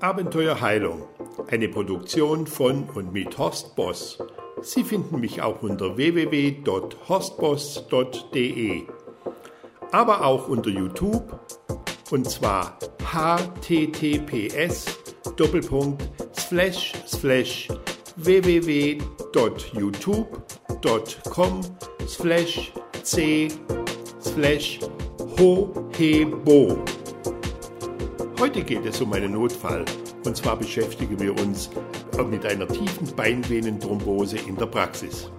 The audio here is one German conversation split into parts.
Abenteuerheilung, eine Produktion von und mit Horst Boss. Sie finden mich auch unter www.horstboss.de, aber auch unter YouTube und zwar https www.youtube.com c hohebo. Heute geht es um einen Notfall. Und zwar beschäftigen wir uns mit einer tiefen Beinvenenthrombose in der Praxis.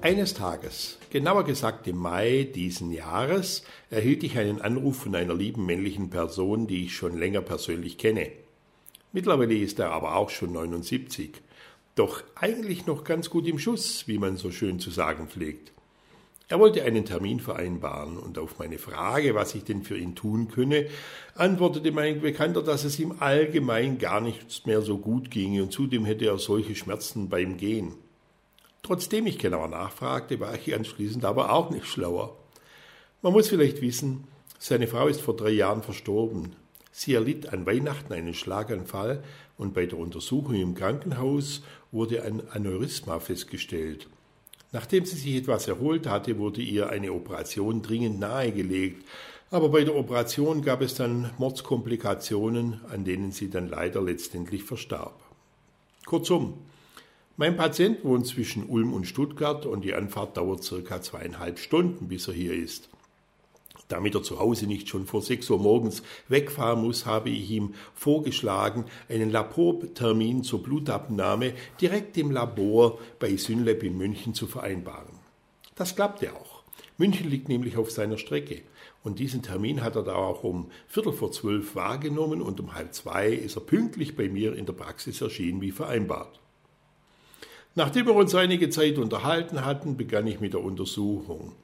Eines Tages, genauer gesagt im Mai diesen Jahres, erhielt ich einen Anruf von einer lieben männlichen Person, die ich schon länger persönlich kenne. Mittlerweile ist er aber auch schon 79. Doch eigentlich noch ganz gut im Schuss, wie man so schön zu sagen pflegt. Er wollte einen Termin vereinbaren und auf meine Frage, was ich denn für ihn tun könne, antwortete mein Bekannter, dass es ihm allgemein gar nichts mehr so gut ginge und zudem hätte er solche Schmerzen beim Gehen. Trotzdem ich genauer nachfragte, war ich anschließend aber auch nicht schlauer. Man muss vielleicht wissen, seine Frau ist vor drei Jahren verstorben. Sie erlitt an Weihnachten einen Schlaganfall und bei der Untersuchung im Krankenhaus wurde ein Aneurysma festgestellt. Nachdem sie sich etwas erholt hatte, wurde ihr eine Operation dringend nahegelegt, aber bei der Operation gab es dann Mordskomplikationen, an denen sie dann leider letztendlich verstarb. Kurzum, mein Patient wohnt zwischen Ulm und Stuttgart und die Anfahrt dauert circa zweieinhalb Stunden, bis er hier ist. Damit er zu Hause nicht schon vor sechs Uhr morgens wegfahren muss, habe ich ihm vorgeschlagen, einen Labortermin zur Blutabnahme direkt im Labor bei Synlab in München zu vereinbaren. Das klappte auch. München liegt nämlich auf seiner Strecke. Und diesen Termin hat er da auch um Viertel vor zwölf wahrgenommen und um halb zwei ist er pünktlich bei mir in der Praxis erschienen wie vereinbart. Nachdem wir uns einige Zeit unterhalten hatten, begann ich mit der Untersuchung.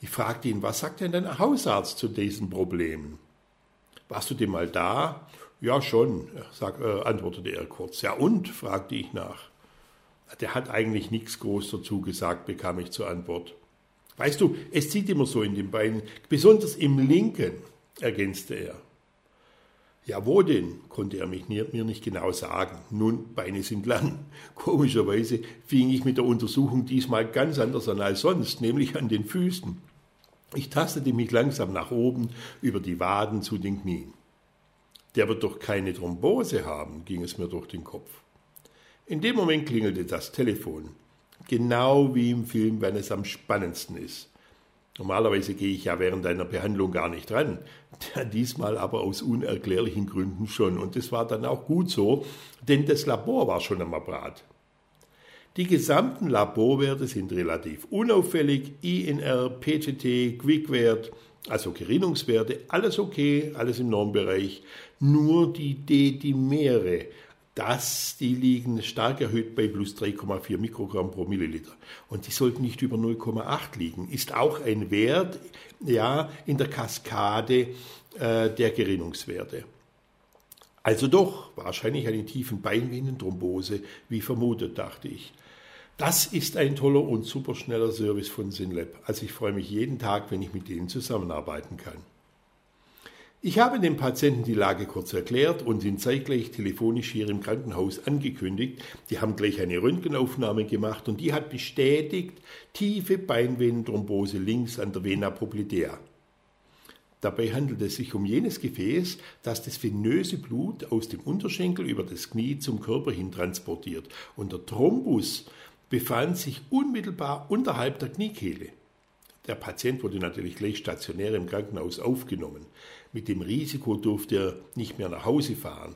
Ich fragte ihn, was sagt denn dein Hausarzt zu diesen Problemen? Warst du denn mal da? Ja, schon, sag, äh, antwortete er kurz. Ja, und? fragte ich nach. Der hat eigentlich nichts groß dazu gesagt, bekam ich zur Antwort. Weißt du, es zieht immer so in den Beinen, besonders im linken, ergänzte er. Ja, wo denn? konnte er mich, mir nicht genau sagen. Nun, Beine sind lang. Komischerweise fing ich mit der Untersuchung diesmal ganz anders an als sonst, nämlich an den Füßen. Ich tastete mich langsam nach oben über die Waden zu den Knien. Der wird doch keine Thrombose haben, ging es mir durch den Kopf. In dem Moment klingelte das Telefon. Genau wie im Film, wenn es am spannendsten ist. Normalerweise gehe ich ja während einer Behandlung gar nicht ran, diesmal aber aus unerklärlichen Gründen schon. Und es war dann auch gut so, denn das Labor war schon am Apparat. Die gesamten Laborwerte sind relativ unauffällig, INR, PTT, Quickwert, also Gerinnungswerte, alles okay, alles im Normbereich. Nur die D-Dimere, das, die liegen stark erhöht bei plus 3,4 Mikrogramm pro Milliliter. Und die sollten nicht über 0,8 liegen. Ist auch ein Wert, ja, in der Kaskade äh, der Gerinnungswerte. Also doch wahrscheinlich eine tiefen Beinvenenthrombose, wie vermutet, dachte ich. Das ist ein toller und superschneller Service von Synlab. Also ich freue mich jeden Tag, wenn ich mit denen zusammenarbeiten kann. Ich habe dem Patienten die Lage kurz erklärt und ihn zeitgleich telefonisch hier im Krankenhaus angekündigt. Die haben gleich eine Röntgenaufnahme gemacht und die hat bestätigt tiefe Beinvenenthrombose links an der Vena poplitea. Dabei handelt es sich um jenes Gefäß, das das venöse Blut aus dem Unterschenkel über das Knie zum Körper hin transportiert. Und der Thrombus befand sich unmittelbar unterhalb der Kniekehle. Der Patient wurde natürlich gleich stationär im Krankenhaus aufgenommen. Mit dem Risiko durfte er nicht mehr nach Hause fahren.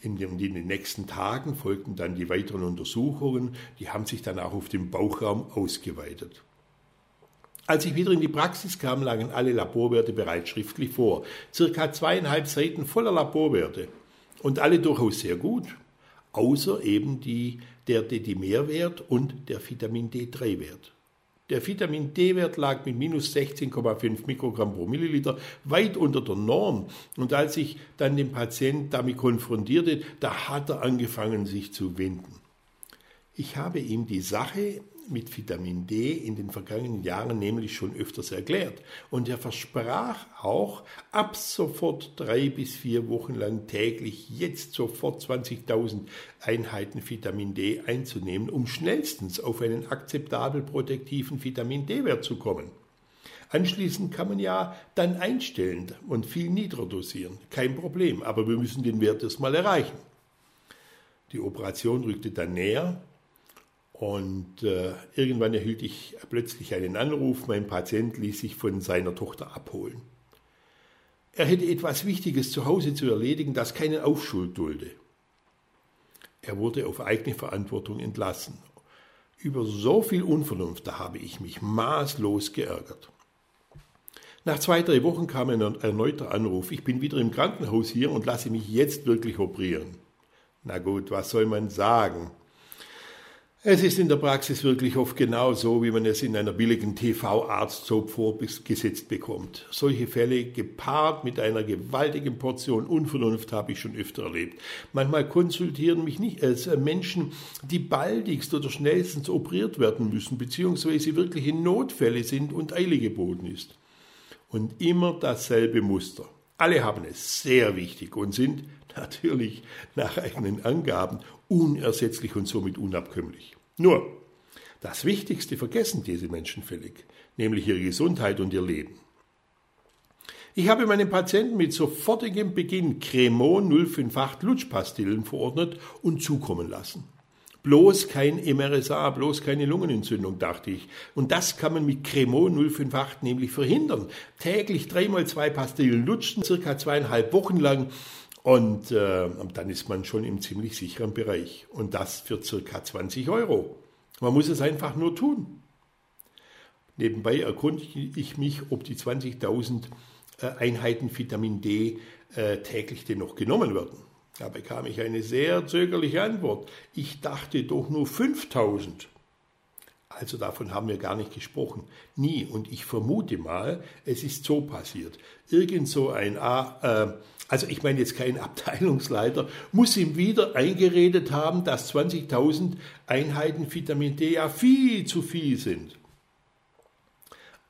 In den, in den, nächsten Tagen folgten dann die weiteren Untersuchungen, die haben sich dann auch auf den Bauchraum ausgeweitet. Als ich wieder in die Praxis kam, lagen alle Laborwerte bereits schriftlich vor. Circa zweieinhalb Seiten voller Laborwerte. Und alle durchaus sehr gut außer eben die, der D-Dimerwert und der Vitamin D3-Wert. Der Vitamin D-Wert lag mit minus 16,5 Mikrogramm pro Milliliter weit unter der Norm. Und als ich dann den Patienten damit konfrontierte, da hat er angefangen, sich zu winden. Ich habe ihm die Sache mit Vitamin D in den vergangenen Jahren nämlich schon öfters erklärt. Und er versprach auch, ab sofort drei bis vier Wochen lang täglich jetzt sofort 20.000 Einheiten Vitamin D einzunehmen, um schnellstens auf einen akzeptabel protektiven Vitamin D-Wert zu kommen. Anschließend kann man ja dann einstellen und viel niedriger dosieren. Kein Problem, aber wir müssen den Wert erstmal erreichen. Die Operation rückte dann näher und äh, irgendwann erhielt ich plötzlich einen Anruf, mein Patient ließ sich von seiner Tochter abholen. Er hätte etwas Wichtiges zu Hause zu erledigen, das keinen Aufschuld dulde. Er wurde auf eigene Verantwortung entlassen. Über so viel Unvernunft, da habe ich mich maßlos geärgert. Nach zwei, drei Wochen kam ein erneuter Anruf. Ich bin wieder im Krankenhaus hier und lasse mich jetzt wirklich operieren. Na gut, was soll man sagen? Es ist in der Praxis wirklich oft genau so, wie man es in einer billigen TV-Arztsoap vorgesetzt bekommt. Solche Fälle gepaart mit einer gewaltigen Portion Unvernunft habe ich schon öfter erlebt. Manchmal konsultieren mich nicht äh, Menschen, die baldigst oder schnellstens operiert werden müssen, beziehungsweise wirkliche Notfälle sind und Eile geboten ist und immer dasselbe Muster. Alle haben es sehr wichtig und sind natürlich nach eigenen Angaben unersetzlich und somit unabkömmlich. Nur, das Wichtigste vergessen diese Menschen völlig, nämlich ihre Gesundheit und ihr Leben. Ich habe meinen Patienten mit sofortigem Beginn Cremon 058 Lutschpastillen verordnet und zukommen lassen. Bloß kein MRSA, bloß keine Lungenentzündung, dachte ich. Und das kann man mit Cremon 058 nämlich verhindern. Täglich dreimal zwei Pastillen lutschen, circa zweieinhalb Wochen lang. Und äh, dann ist man schon im ziemlich sicheren Bereich. Und das für circa 20 Euro. Man muss es einfach nur tun. Nebenbei erkundige ich mich, ob die 20.000 äh, Einheiten Vitamin D äh, täglich denn noch genommen werden. Da bekam ich eine sehr zögerliche Antwort. Ich dachte doch nur 5000. Also davon haben wir gar nicht gesprochen. Nie. Und ich vermute mal, es ist so passiert. Irgend so ein, äh, also ich meine jetzt kein Abteilungsleiter, muss ihm wieder eingeredet haben, dass 20.000 Einheiten Vitamin D ja viel zu viel sind.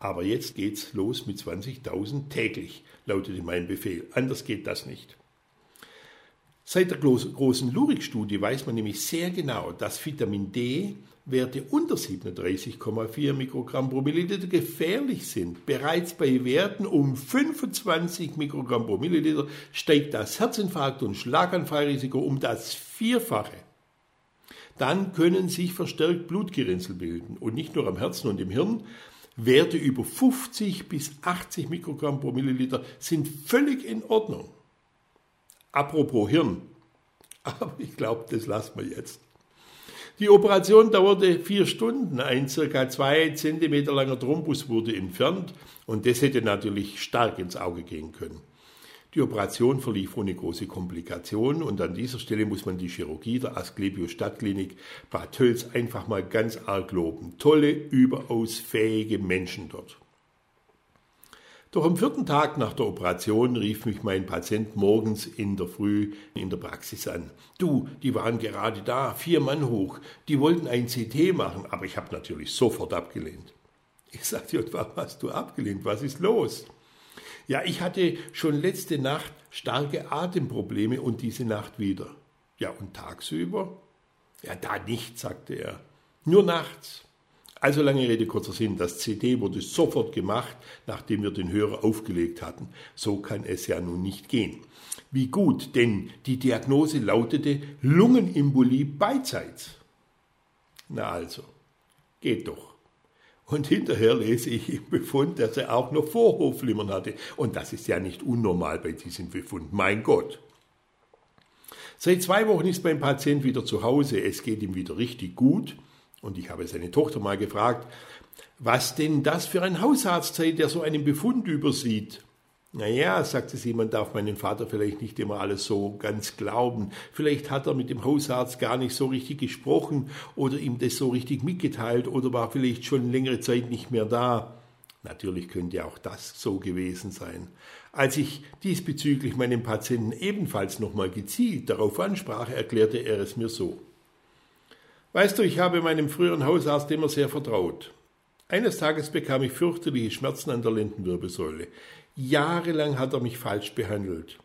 Aber jetzt geht's los mit 20.000 täglich, lautete mein Befehl. Anders geht das nicht. Seit der großen Lurik-Studie weiß man nämlich sehr genau, dass Vitamin D Werte unter 37,4 Mikrogramm pro Milliliter gefährlich sind. Bereits bei Werten um 25 Mikrogramm pro Milliliter steigt das Herzinfarkt- und Schlaganfallrisiko um das Vierfache. Dann können sich verstärkt Blutgerinnsel bilden und nicht nur am Herzen und im Hirn. Werte über 50 bis 80 Mikrogramm pro Milliliter sind völlig in Ordnung. Apropos Hirn. Aber ich glaube, das lassen wir jetzt. Die Operation dauerte vier Stunden. Ein circa zwei Zentimeter langer Thrombus wurde entfernt und das hätte natürlich stark ins Auge gehen können. Die Operation verlief ohne große Komplikationen und an dieser Stelle muss man die Chirurgie der Asklepios Stadtklinik Bad Tölz einfach mal ganz arg loben. Tolle, überaus fähige Menschen dort. Doch am vierten Tag nach der Operation rief mich mein Patient morgens in der Früh in der Praxis an. Du, die waren gerade da, vier Mann hoch, die wollten ein CT machen, aber ich habe natürlich sofort abgelehnt. Ich sagte, warum hast du abgelehnt? Was ist los? Ja, ich hatte schon letzte Nacht starke Atemprobleme und diese Nacht wieder. Ja, und tagsüber? Ja, da nicht, sagte er. Nur nachts. Also lange Rede, kurzer Sinn, das CD wurde sofort gemacht, nachdem wir den Hörer aufgelegt hatten. So kann es ja nun nicht gehen. Wie gut, denn die Diagnose lautete Lungenembolie beidseits. Na also, geht doch. Und hinterher lese ich im Befund, dass er auch noch Vorhofflimmern hatte. Und das ist ja nicht unnormal bei diesem Befund. Mein Gott. Seit zwei Wochen ist mein Patient wieder zu Hause. Es geht ihm wieder richtig gut. Und ich habe seine Tochter mal gefragt, was denn das für ein Hausarzt sei, der so einen Befund übersieht. Naja, sagte sie, man darf meinen Vater vielleicht nicht immer alles so ganz glauben. Vielleicht hat er mit dem Hausarzt gar nicht so richtig gesprochen oder ihm das so richtig mitgeteilt oder war vielleicht schon längere Zeit nicht mehr da. Natürlich könnte auch das so gewesen sein. Als ich diesbezüglich meinen Patienten ebenfalls nochmal gezielt darauf ansprach, erklärte er es mir so. Weißt du, ich habe meinem früheren Hausarzt immer sehr vertraut. Eines Tages bekam ich fürchterliche Schmerzen an der Lendenwirbelsäule. Jahrelang hat er mich falsch behandelt.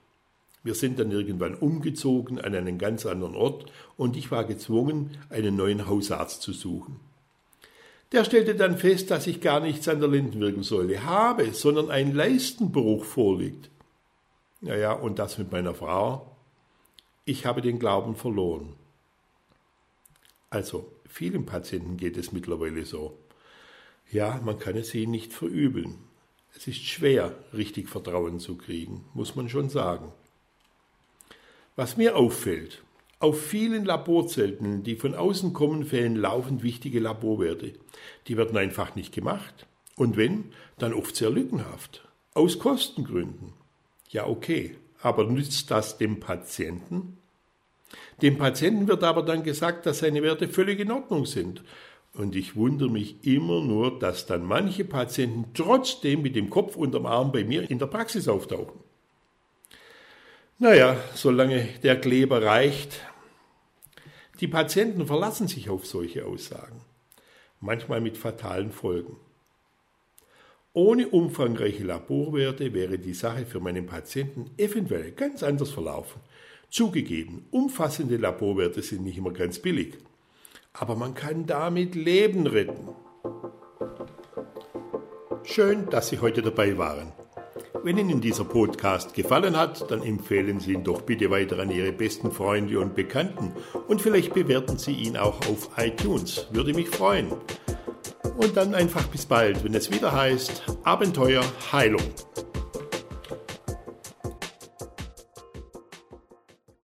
Wir sind dann irgendwann umgezogen an einen ganz anderen Ort und ich war gezwungen, einen neuen Hausarzt zu suchen. Der stellte dann fest, dass ich gar nichts an der Lendenwirbelsäule habe, sondern ein Leistenbruch vorliegt. Naja, und das mit meiner Frau. Ich habe den Glauben verloren. Also, vielen Patienten geht es mittlerweile so. Ja, man kann es ihnen nicht verübeln. Es ist schwer, richtig Vertrauen zu kriegen, muss man schon sagen. Was mir auffällt, auf vielen Laborzelten, die von außen kommen, fehlen laufend wichtige Laborwerte. Die werden einfach nicht gemacht. Und wenn, dann oft sehr lückenhaft. Aus Kostengründen. Ja, okay. Aber nützt das dem Patienten? Dem Patienten wird aber dann gesagt, dass seine Werte völlig in Ordnung sind. Und ich wundere mich immer nur, dass dann manche Patienten trotzdem mit dem Kopf unterm Arm bei mir in der Praxis auftauchen. Naja, solange der Kleber reicht. Die Patienten verlassen sich auf solche Aussagen, manchmal mit fatalen Folgen. Ohne umfangreiche Laborwerte wäre die Sache für meinen Patienten eventuell ganz anders verlaufen. Zugegeben, umfassende Laborwerte sind nicht immer ganz billig, aber man kann damit Leben retten. Schön, dass Sie heute dabei waren. Wenn Ihnen dieser Podcast gefallen hat, dann empfehlen Sie ihn doch bitte weiter an Ihre besten Freunde und Bekannten und vielleicht bewerten Sie ihn auch auf iTunes. Würde mich freuen. Und dann einfach bis bald, wenn es wieder heißt Abenteuer Heilung.